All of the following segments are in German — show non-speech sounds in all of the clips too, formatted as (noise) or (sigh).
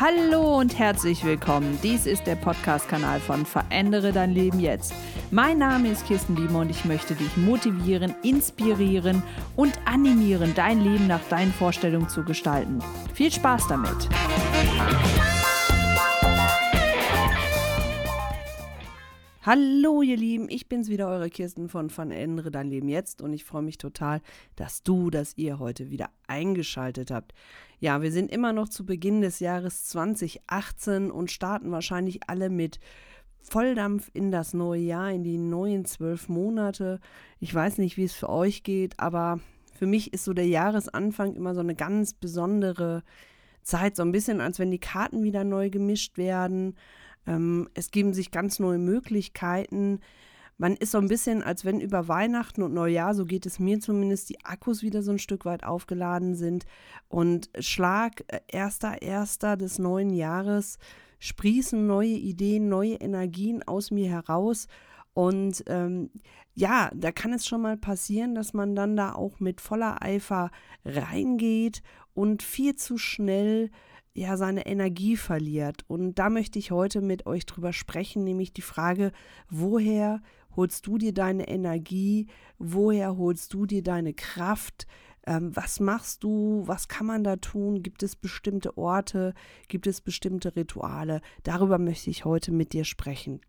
Hallo und herzlich willkommen. Dies ist der Podcast-Kanal von Verändere dein Leben jetzt. Mein Name ist Kirsten Biemer und ich möchte dich motivieren, inspirieren und animieren, dein Leben nach deinen Vorstellungen zu gestalten. Viel Spaß damit! Hallo ihr Lieben, ich bin's wieder, eure Kirsten von Verändere dein Leben jetzt und ich freue mich total, dass du, dass ihr heute wieder eingeschaltet habt. Ja, wir sind immer noch zu Beginn des Jahres 2018 und starten wahrscheinlich alle mit Volldampf in das neue Jahr, in die neuen zwölf Monate. Ich weiß nicht, wie es für euch geht, aber für mich ist so der Jahresanfang immer so eine ganz besondere Zeit, so ein bisschen, als wenn die Karten wieder neu gemischt werden ähm, es geben sich ganz neue Möglichkeiten. Man ist so ein bisschen, als wenn über Weihnachten und Neujahr, so geht es mir zumindest, die Akkus wieder so ein Stück weit aufgeladen sind. Und Schlag, äh, erster, erster des neuen Jahres, sprießen neue Ideen, neue Energien aus mir heraus. Und ähm, ja, da kann es schon mal passieren, dass man dann da auch mit voller Eifer reingeht und viel zu schnell ja seine Energie verliert. Und da möchte ich heute mit euch drüber sprechen, nämlich die Frage, woher holst du dir deine Energie, woher holst du dir deine Kraft, ähm, was machst du, was kann man da tun, gibt es bestimmte Orte, gibt es bestimmte Rituale, darüber möchte ich heute mit dir sprechen.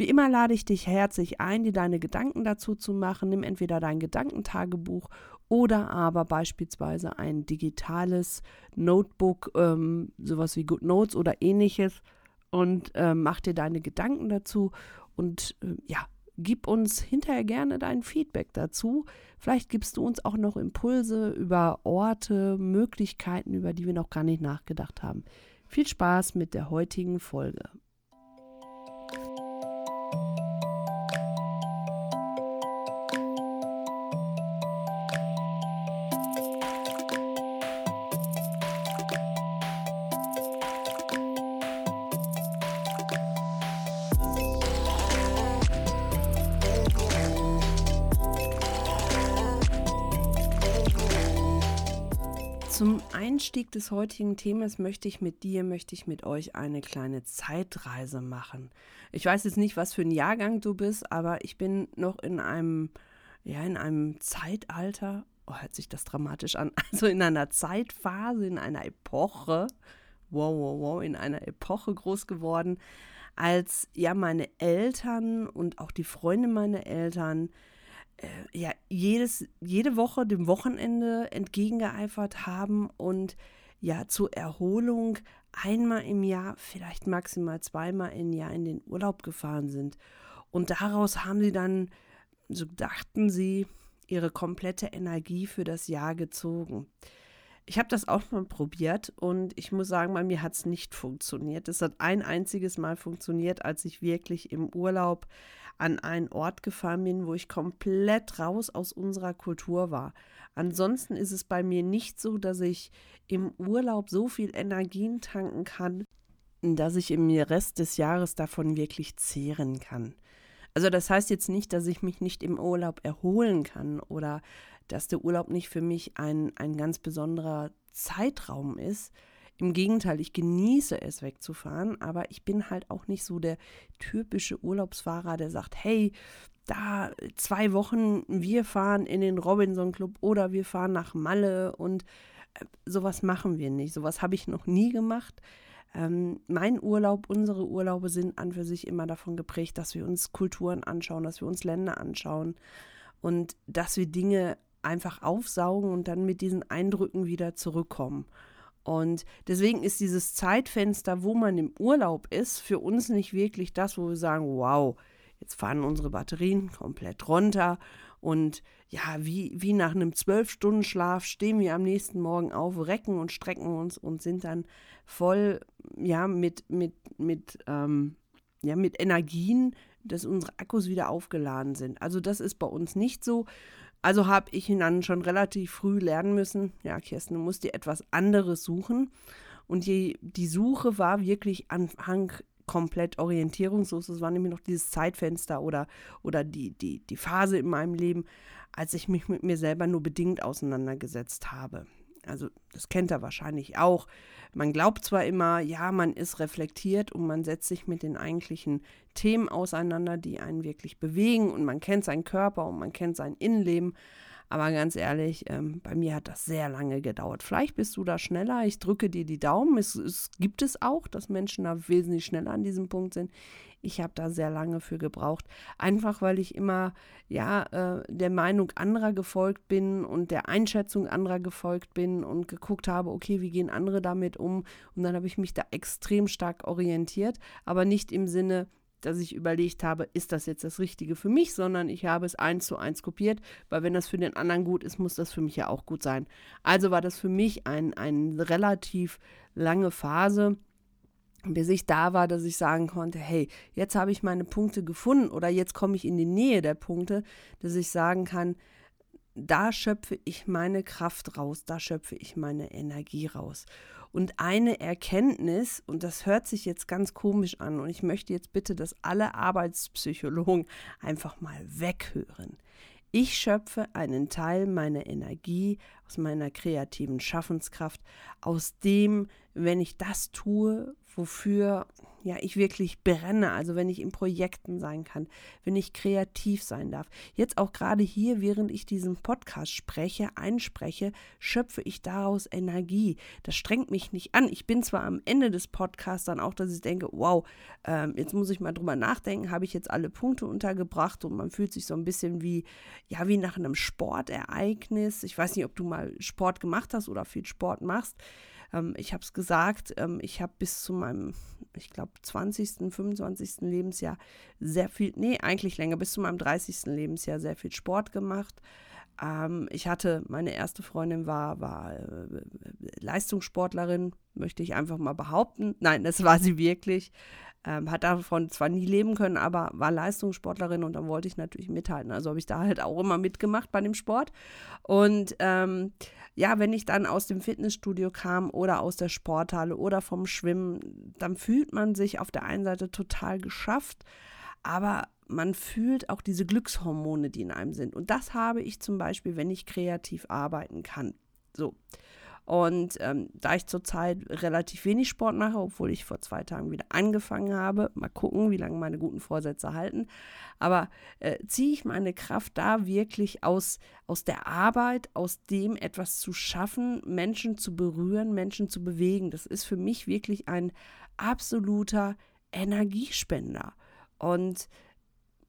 Wie immer lade ich dich herzlich ein, dir deine Gedanken dazu zu machen. Nimm entweder dein Gedankentagebuch oder aber beispielsweise ein digitales Notebook, ähm, sowas wie Good Notes oder ähnliches und äh, mach dir deine Gedanken dazu und äh, ja, gib uns hinterher gerne dein Feedback dazu. Vielleicht gibst du uns auch noch Impulse über Orte, Möglichkeiten, über die wir noch gar nicht nachgedacht haben. Viel Spaß mit der heutigen Folge. Einstieg des heutigen Themas möchte ich mit dir, möchte ich mit euch eine kleine Zeitreise machen. Ich weiß jetzt nicht, was für ein Jahrgang du bist, aber ich bin noch in einem, ja, in einem Zeitalter, oh, hört sich das dramatisch an, (laughs) also in einer Zeitphase, in einer Epoche, wow, wow, wow, in einer Epoche groß geworden, als ja meine Eltern und auch die Freunde meiner Eltern äh, ja, jedes, jede Woche dem Wochenende entgegengeeifert haben und ja zur Erholung einmal im Jahr, vielleicht maximal zweimal im Jahr in den Urlaub gefahren sind. Und daraus haben sie dann, so dachten sie, ihre komplette Energie für das Jahr gezogen. Ich habe das auch mal probiert und ich muss sagen, bei mir hat es nicht funktioniert. Es hat ein einziges Mal funktioniert, als ich wirklich im Urlaub an einen Ort gefahren bin, wo ich komplett raus aus unserer Kultur war. Ansonsten ist es bei mir nicht so, dass ich im Urlaub so viel Energien tanken kann, dass ich im Rest des Jahres davon wirklich zehren kann. Also das heißt jetzt nicht, dass ich mich nicht im Urlaub erholen kann oder dass der Urlaub nicht für mich ein, ein ganz besonderer Zeitraum ist, im Gegenteil, ich genieße es wegzufahren, aber ich bin halt auch nicht so der typische Urlaubsfahrer, der sagt, hey, da zwei Wochen, wir fahren in den Robinson Club oder wir fahren nach Malle und äh, sowas machen wir nicht. Sowas habe ich noch nie gemacht. Ähm, mein Urlaub, unsere Urlaube sind an für sich immer davon geprägt, dass wir uns Kulturen anschauen, dass wir uns Länder anschauen und dass wir Dinge einfach aufsaugen und dann mit diesen Eindrücken wieder zurückkommen. Und deswegen ist dieses Zeitfenster, wo man im Urlaub ist, für uns nicht wirklich das, wo wir sagen, wow, jetzt fahren unsere Batterien komplett runter und ja, wie, wie nach einem zwölf Stunden Schlaf stehen wir am nächsten Morgen auf, recken und strecken uns und sind dann voll, ja, mit, mit, mit, ähm, ja, mit Energien, dass unsere Akkus wieder aufgeladen sind. Also das ist bei uns nicht so. Also habe ich ihn dann schon relativ früh lernen müssen, ja, Kirsten, du musst dir etwas anderes suchen. Und die, die Suche war wirklich Anfang komplett orientierungslos. Es war nämlich noch dieses Zeitfenster oder, oder die, die, die Phase in meinem Leben, als ich mich mit mir selber nur bedingt auseinandergesetzt habe. Also das kennt er wahrscheinlich auch. Man glaubt zwar immer, ja, man ist reflektiert und man setzt sich mit den eigentlichen Themen auseinander, die einen wirklich bewegen und man kennt seinen Körper und man kennt sein Innenleben. Aber ganz ehrlich, ähm, bei mir hat das sehr lange gedauert. Vielleicht bist du da schneller. Ich drücke dir die Daumen. Es, es gibt es auch, dass Menschen da wesentlich schneller an diesem Punkt sind. Ich habe da sehr lange für gebraucht. Einfach weil ich immer ja äh, der Meinung anderer gefolgt bin und der Einschätzung anderer gefolgt bin und geguckt habe, okay, wie gehen andere damit um? Und dann habe ich mich da extrem stark orientiert, aber nicht im Sinne, dass ich überlegt habe, ist das jetzt das Richtige für mich, sondern ich habe es eins zu eins kopiert, weil wenn das für den anderen gut ist, muss das für mich ja auch gut sein. Also war das für mich ein, eine relativ lange Phase, bis ich da war, dass ich sagen konnte, hey, jetzt habe ich meine Punkte gefunden oder jetzt komme ich in die Nähe der Punkte, dass ich sagen kann, da schöpfe ich meine Kraft raus, da schöpfe ich meine Energie raus. Und eine Erkenntnis, und das hört sich jetzt ganz komisch an, und ich möchte jetzt bitte, dass alle Arbeitspsychologen einfach mal weghören. Ich schöpfe einen Teil meiner Energie aus meiner kreativen Schaffenskraft, aus dem, wenn ich das tue, wofür ja, ich wirklich brenne, also wenn ich in Projekten sein kann, wenn ich kreativ sein darf. Jetzt auch gerade hier, während ich diesen Podcast spreche, einspreche, schöpfe ich daraus Energie. Das strengt mich nicht an. Ich bin zwar am Ende des Podcasts dann auch, dass ich denke, wow, ähm, jetzt muss ich mal drüber nachdenken, habe ich jetzt alle Punkte untergebracht und man fühlt sich so ein bisschen wie, ja, wie nach einem Sportereignis. Ich weiß nicht, ob du mal Sport gemacht hast oder viel Sport machst. Ähm, ich habe es gesagt, ähm, ich habe bis zu meinem, ich glaube, 20., 25. Lebensjahr sehr viel, nee, eigentlich länger, bis zu meinem 30. Lebensjahr sehr viel Sport gemacht. Ähm, ich hatte, meine erste Freundin war, war äh, Leistungssportlerin, möchte ich einfach mal behaupten. Nein, das war sie wirklich. Ähm, hat davon zwar nie leben können, aber war Leistungssportlerin und dann wollte ich natürlich mithalten. Also habe ich da halt auch immer mitgemacht bei dem Sport. Und ähm, ja, wenn ich dann aus dem Fitnessstudio kam oder aus der Sporthalle oder vom Schwimmen, dann fühlt man sich auf der einen Seite total geschafft, aber man fühlt auch diese Glückshormone, die in einem sind. Und das habe ich zum Beispiel, wenn ich kreativ arbeiten kann. So. Und ähm, da ich zurzeit relativ wenig Sport mache, obwohl ich vor zwei Tagen wieder angefangen habe, mal gucken, wie lange meine guten Vorsätze halten, aber äh, ziehe ich meine Kraft da wirklich aus, aus der Arbeit, aus dem etwas zu schaffen, Menschen zu berühren, Menschen zu bewegen. Das ist für mich wirklich ein absoluter Energiespender. Und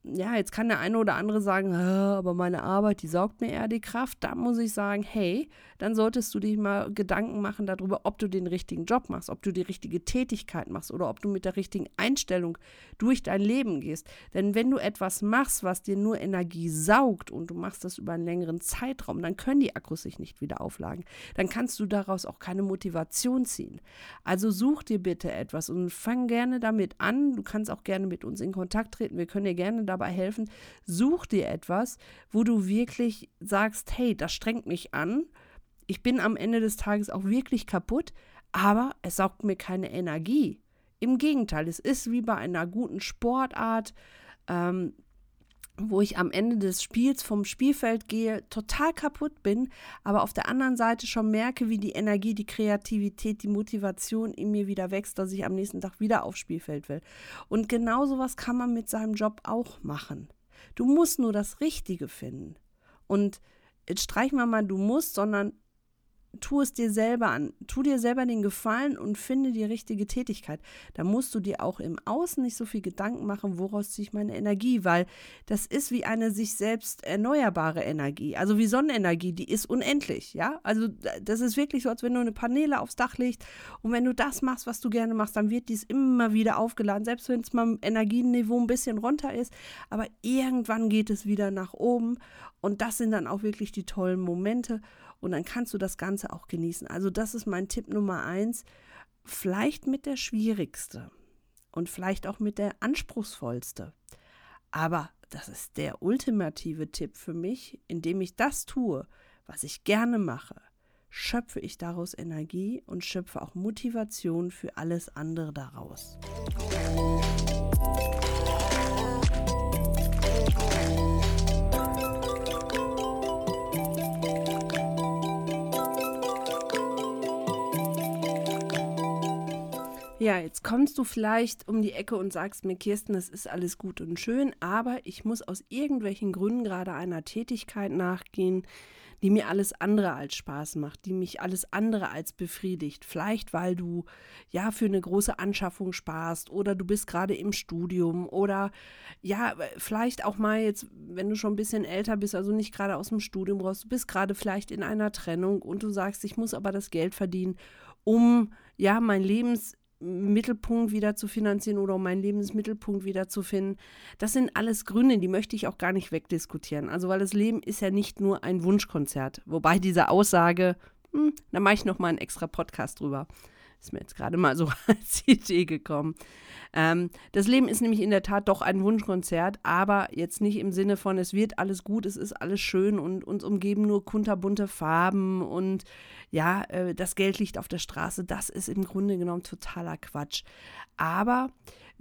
ja, jetzt kann der eine oder andere sagen, aber meine Arbeit, die saugt mir eher die Kraft. Da muss ich sagen, hey, dann solltest du dich mal Gedanken machen darüber, ob du den richtigen Job machst, ob du die richtige Tätigkeit machst oder ob du mit der richtigen Einstellung durch dein Leben gehst. Denn wenn du etwas machst, was dir nur Energie saugt und du machst das über einen längeren Zeitraum, dann können die Akkus sich nicht wieder aufladen. Dann kannst du daraus auch keine Motivation ziehen. Also such dir bitte etwas und fang gerne damit an. Du kannst auch gerne mit uns in Kontakt treten. Wir können dir gerne dabei helfen. Such dir etwas, wo du wirklich sagst, hey, das strengt mich an. Ich bin am Ende des Tages auch wirklich kaputt, aber es saugt mir keine Energie. Im Gegenteil, es ist wie bei einer guten Sportart. Ähm, wo ich am Ende des Spiels vom Spielfeld gehe, total kaputt bin, aber auf der anderen Seite schon merke, wie die Energie, die Kreativität, die Motivation in mir wieder wächst, dass ich am nächsten Tag wieder aufs Spielfeld will. Und genau sowas kann man mit seinem Job auch machen. Du musst nur das Richtige finden. Und jetzt streichen wir mal, du musst, sondern tu es dir selber an. Tu dir selber den Gefallen und finde die richtige Tätigkeit. Da musst du dir auch im Außen nicht so viel Gedanken machen, woraus ziehe ich meine Energie, weil das ist wie eine sich selbst erneuerbare Energie. Also wie Sonnenenergie, die ist unendlich, ja? Also das ist wirklich so, als wenn du eine Paneele aufs Dach legst und wenn du das machst, was du gerne machst, dann wird dies immer wieder aufgeladen, selbst wenn es mal im Energieniveau ein bisschen runter ist, aber irgendwann geht es wieder nach oben und das sind dann auch wirklich die tollen Momente und dann kannst du das Ganze auch genießen. Also das ist mein Tipp Nummer eins. Vielleicht mit der schwierigste und vielleicht auch mit der anspruchsvollste. Aber das ist der ultimative Tipp für mich, indem ich das tue, was ich gerne mache, schöpfe ich daraus Energie und schöpfe auch Motivation für alles andere daraus. Ja, jetzt kommst du vielleicht um die Ecke und sagst mir, Kirsten, das ist alles gut und schön, aber ich muss aus irgendwelchen Gründen gerade einer Tätigkeit nachgehen, die mir alles andere als Spaß macht, die mich alles andere als befriedigt. Vielleicht, weil du ja für eine große Anschaffung sparst oder du bist gerade im Studium oder ja, vielleicht auch mal jetzt, wenn du schon ein bisschen älter bist, also nicht gerade aus dem Studium raus, du bist gerade vielleicht in einer Trennung und du sagst, ich muss aber das Geld verdienen, um ja mein Lebens Mittelpunkt wieder zu finanzieren oder um meinen Lebensmittelpunkt wieder zu finden. Das sind alles Gründe, die möchte ich auch gar nicht wegdiskutieren. Also, weil das Leben ist ja nicht nur ein Wunschkonzert. Wobei diese Aussage, hm, da mache ich nochmal einen extra Podcast drüber. Ist mir jetzt gerade mal so (laughs) als Idee gekommen. Ähm, das Leben ist nämlich in der Tat doch ein Wunschkonzert, aber jetzt nicht im Sinne von, es wird alles gut, es ist alles schön und uns umgeben nur kunterbunte Farben und ja, äh, das Geld liegt auf der Straße. Das ist im Grunde genommen totaler Quatsch. Aber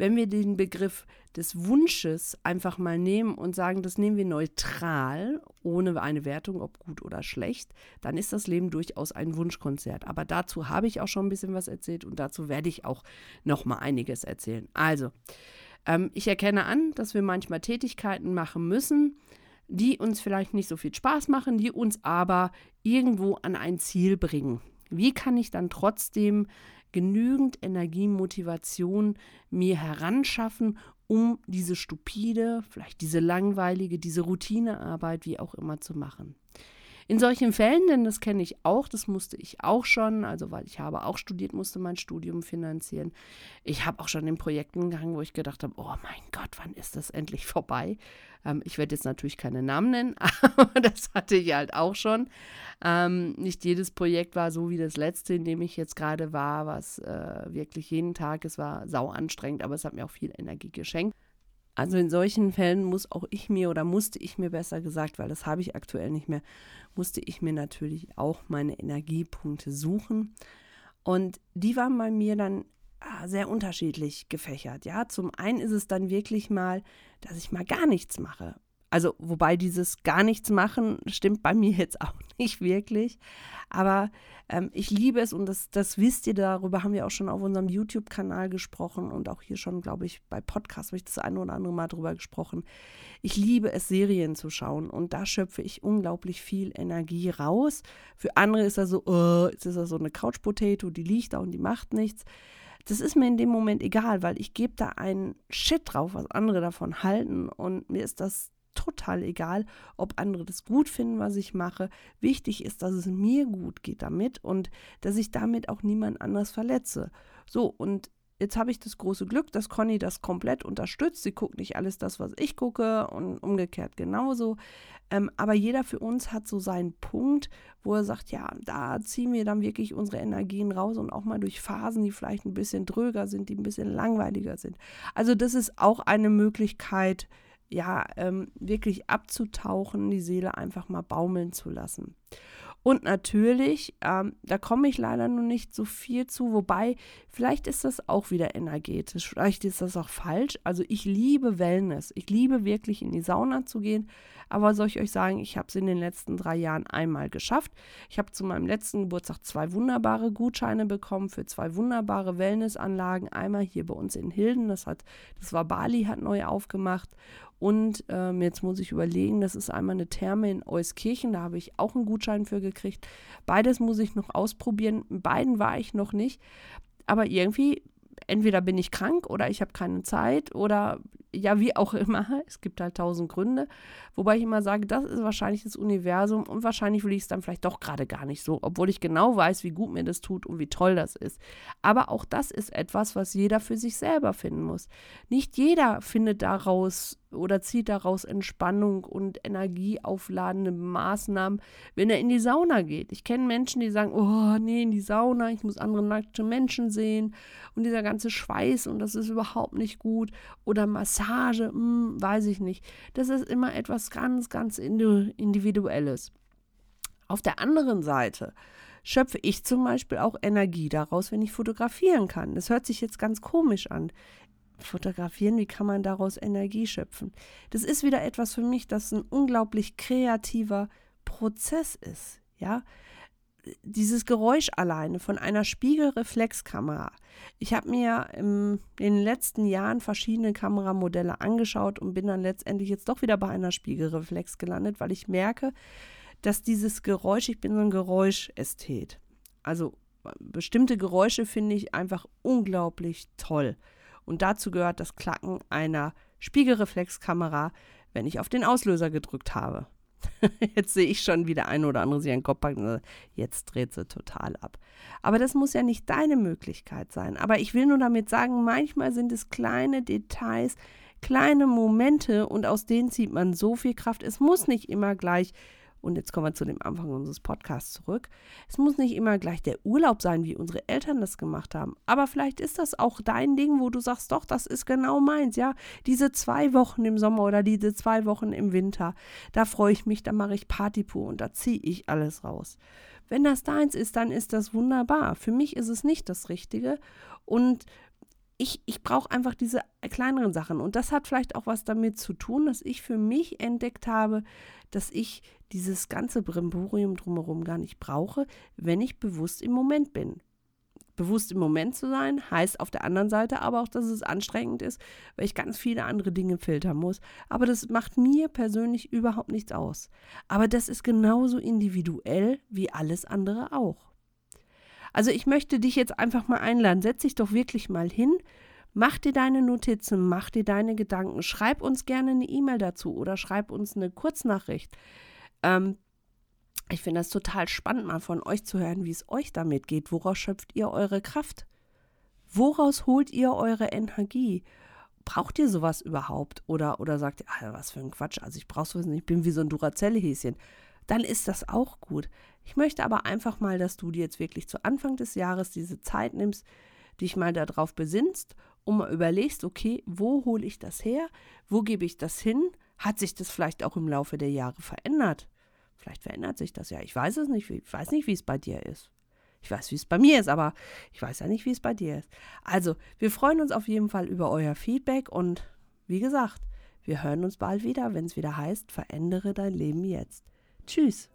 wenn wir den Begriff des Wunsches einfach mal nehmen und sagen, das nehmen wir neutral, ohne eine Wertung, ob gut oder schlecht, dann ist das Leben durchaus ein Wunschkonzert. Aber dazu habe ich auch schon ein bisschen was erzählt und dazu werde ich auch noch mal einiges erzählen. Also, ähm, ich erkenne an, dass wir manchmal Tätigkeiten machen müssen, die uns vielleicht nicht so viel Spaß machen, die uns aber irgendwo an ein Ziel bringen. Wie kann ich dann trotzdem genügend Energie, Motivation mir heranschaffen, um diese stupide, vielleicht diese langweilige, diese Routinearbeit, wie auch immer zu machen. In solchen Fällen, denn das kenne ich auch, das musste ich auch schon, also weil ich habe auch studiert, musste mein Studium finanzieren. Ich habe auch schon in Projekten gegangen, wo ich gedacht habe, oh mein Gott, wann ist das endlich vorbei? Ähm, ich werde jetzt natürlich keine Namen nennen, (laughs) aber das hatte ich halt auch schon. Ähm, nicht jedes Projekt war so wie das letzte, in dem ich jetzt gerade war, was äh, wirklich jeden Tag, es war sau anstrengend, aber es hat mir auch viel Energie geschenkt. Also in solchen Fällen muss auch ich mir oder musste ich mir besser gesagt, weil das habe ich aktuell nicht mehr, musste ich mir natürlich auch meine Energiepunkte suchen. Und die waren bei mir dann ah, sehr unterschiedlich gefächert. Ja, zum einen ist es dann wirklich mal, dass ich mal gar nichts mache. Also, wobei dieses gar nichts machen stimmt bei mir jetzt auch (laughs) nicht wirklich. Aber ähm, ich liebe es und das, das wisst ihr, darüber haben wir auch schon auf unserem YouTube-Kanal gesprochen und auch hier schon, glaube ich, bei Podcasts habe ich das eine oder andere Mal drüber gesprochen. Ich liebe es, Serien zu schauen und da schöpfe ich unglaublich viel Energie raus. Für andere ist das so, oh, jetzt ist das so eine Couch-Potato, die liegt da und die macht nichts. Das ist mir in dem Moment egal, weil ich gebe da einen Shit drauf, was andere davon halten und mir ist das total egal, ob andere das gut finden, was ich mache. Wichtig ist, dass es mir gut geht damit und dass ich damit auch niemand anders verletze. So, und jetzt habe ich das große Glück, dass Conny das komplett unterstützt. Sie guckt nicht alles das, was ich gucke und umgekehrt genauso. Ähm, aber jeder für uns hat so seinen Punkt, wo er sagt, ja, da ziehen wir dann wirklich unsere Energien raus und auch mal durch Phasen, die vielleicht ein bisschen dröger sind, die ein bisschen langweiliger sind. Also das ist auch eine Möglichkeit, ja, ähm, wirklich abzutauchen, die Seele einfach mal baumeln zu lassen. Und natürlich, ähm, da komme ich leider noch nicht so viel zu, wobei vielleicht ist das auch wieder energetisch, vielleicht ist das auch falsch. Also ich liebe Wellness, ich liebe wirklich in die Sauna zu gehen, aber soll ich euch sagen, ich habe es in den letzten drei Jahren einmal geschafft. Ich habe zu meinem letzten Geburtstag zwei wunderbare Gutscheine bekommen für zwei wunderbare Wellnessanlagen. Einmal hier bei uns in Hilden, das hat, das war Bali, hat neu aufgemacht und ähm, jetzt muss ich überlegen, das ist einmal eine Therme in Euskirchen, da habe ich auch einen Gutschein für gekriegt. Beides muss ich noch ausprobieren. Beiden war ich noch nicht. Aber irgendwie, entweder bin ich krank oder ich habe keine Zeit oder ja, wie auch immer. (laughs) Es gibt halt tausend Gründe. Wobei ich immer sage, das ist wahrscheinlich das Universum und wahrscheinlich will ich es dann vielleicht doch gerade gar nicht so, obwohl ich genau weiß, wie gut mir das tut und wie toll das ist. Aber auch das ist etwas, was jeder für sich selber finden muss. Nicht jeder findet daraus oder zieht daraus Entspannung und energieaufladende Maßnahmen, wenn er in die Sauna geht. Ich kenne Menschen, die sagen, oh nee, in die Sauna, ich muss andere nackte Menschen sehen und dieser ganze Schweiß und das ist überhaupt nicht gut. Oder Massage, hm, weiß ich nicht. Das ist immer etwas ganz, ganz Individuelles. Auf der anderen Seite schöpfe ich zum Beispiel auch Energie daraus, wenn ich fotografieren kann. Das hört sich jetzt ganz komisch an fotografieren, wie kann man daraus Energie schöpfen? Das ist wieder etwas für mich, das ein unglaublich kreativer Prozess ist, ja? dieses Geräusch alleine von einer Spiegelreflexkamera. Ich habe mir in den letzten Jahren verschiedene Kameramodelle angeschaut und bin dann letztendlich jetzt doch wieder bei einer Spiegelreflex gelandet, weil ich merke, dass dieses Geräusch, ich bin so ein Geräuschästhet. Also bestimmte Geräusche finde ich einfach unglaublich toll. Und dazu gehört das Klacken einer Spiegelreflexkamera, wenn ich auf den Auslöser gedrückt habe. (laughs) Jetzt sehe ich schon, wie der eine oder andere sich einen Kopf packt und sagt, jetzt dreht sie total ab. Aber das muss ja nicht deine Möglichkeit sein. Aber ich will nur damit sagen, manchmal sind es kleine Details, kleine Momente und aus denen zieht man so viel Kraft. Es muss nicht immer gleich und jetzt kommen wir zu dem Anfang unseres Podcasts zurück. Es muss nicht immer gleich der Urlaub sein, wie unsere Eltern das gemacht haben. Aber vielleicht ist das auch dein Ding, wo du sagst, doch, das ist genau meins, ja. Diese zwei Wochen im Sommer oder diese zwei Wochen im Winter, da freue ich mich, da mache ich Party pur und da ziehe ich alles raus. Wenn das deins ist, dann ist das wunderbar. Für mich ist es nicht das Richtige. Und ich, ich brauche einfach diese kleineren Sachen. Und das hat vielleicht auch was damit zu tun, dass ich für mich entdeckt habe, dass ich dieses ganze Brimborium drumherum gar nicht brauche, wenn ich bewusst im Moment bin. Bewusst im Moment zu sein, heißt auf der anderen Seite aber auch, dass es anstrengend ist, weil ich ganz viele andere Dinge filtern muss. Aber das macht mir persönlich überhaupt nichts aus. Aber das ist genauso individuell wie alles andere auch. Also ich möchte dich jetzt einfach mal einladen. Setz dich doch wirklich mal hin. Mach dir deine Notizen, mach dir deine Gedanken. Schreib uns gerne eine E-Mail dazu oder schreib uns eine Kurznachricht. Ähm, ich finde das total spannend, mal von euch zu hören, wie es euch damit geht. Woraus schöpft ihr eure Kraft? Woraus holt ihr eure Energie? Braucht ihr sowas überhaupt? Oder, oder sagt ihr, ah, was für ein Quatsch, also ich brauche sowas nicht, ich bin wie so ein Duracell-Häschen dann ist das auch gut. Ich möchte aber einfach mal, dass du dir jetzt wirklich zu Anfang des Jahres diese Zeit nimmst, dich mal darauf besinnst und mal überlegst, okay, wo hole ich das her? Wo gebe ich das hin? Hat sich das vielleicht auch im Laufe der Jahre verändert? Vielleicht verändert sich das ja. Ich weiß es nicht. Ich weiß nicht, wie es bei dir ist. Ich weiß, wie es bei mir ist, aber ich weiß ja nicht, wie es bei dir ist. Also, wir freuen uns auf jeden Fall über euer Feedback und wie gesagt, wir hören uns bald wieder, wenn es wieder heißt, verändere dein Leben jetzt. Tschüss.